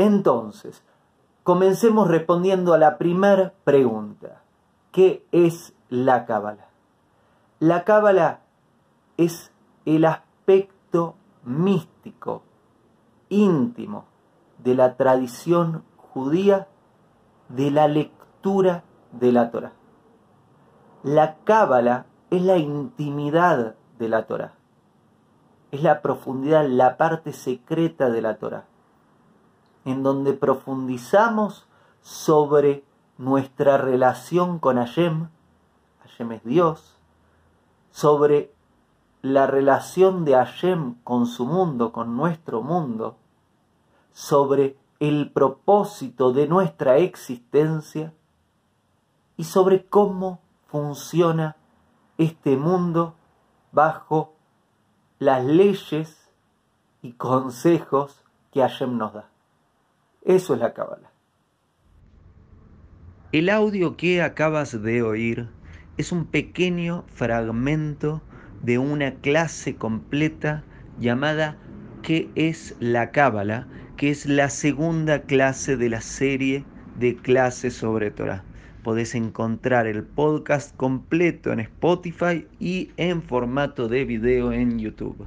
Entonces, comencemos respondiendo a la primera pregunta. ¿Qué es la cábala? La cábala es el aspecto místico, íntimo, de la tradición judía de la lectura de la Torah. La cábala es la intimidad de la Torah. Es la profundidad, la parte secreta de la Torah, en donde profundizamos sobre nuestra relación con Hashem, Hashem es Dios, sobre la relación de Hashem con su mundo, con nuestro mundo, sobre el propósito de nuestra existencia. Y sobre cómo funciona este mundo bajo las leyes y consejos que Hashem nos da. Eso es la Cábala. El audio que acabas de oír es un pequeño fragmento de una clase completa llamada ¿Qué es la Cábala? que es la segunda clase de la serie de clases sobre Torah. Podés encontrar el podcast completo en Spotify y en formato de video en YouTube.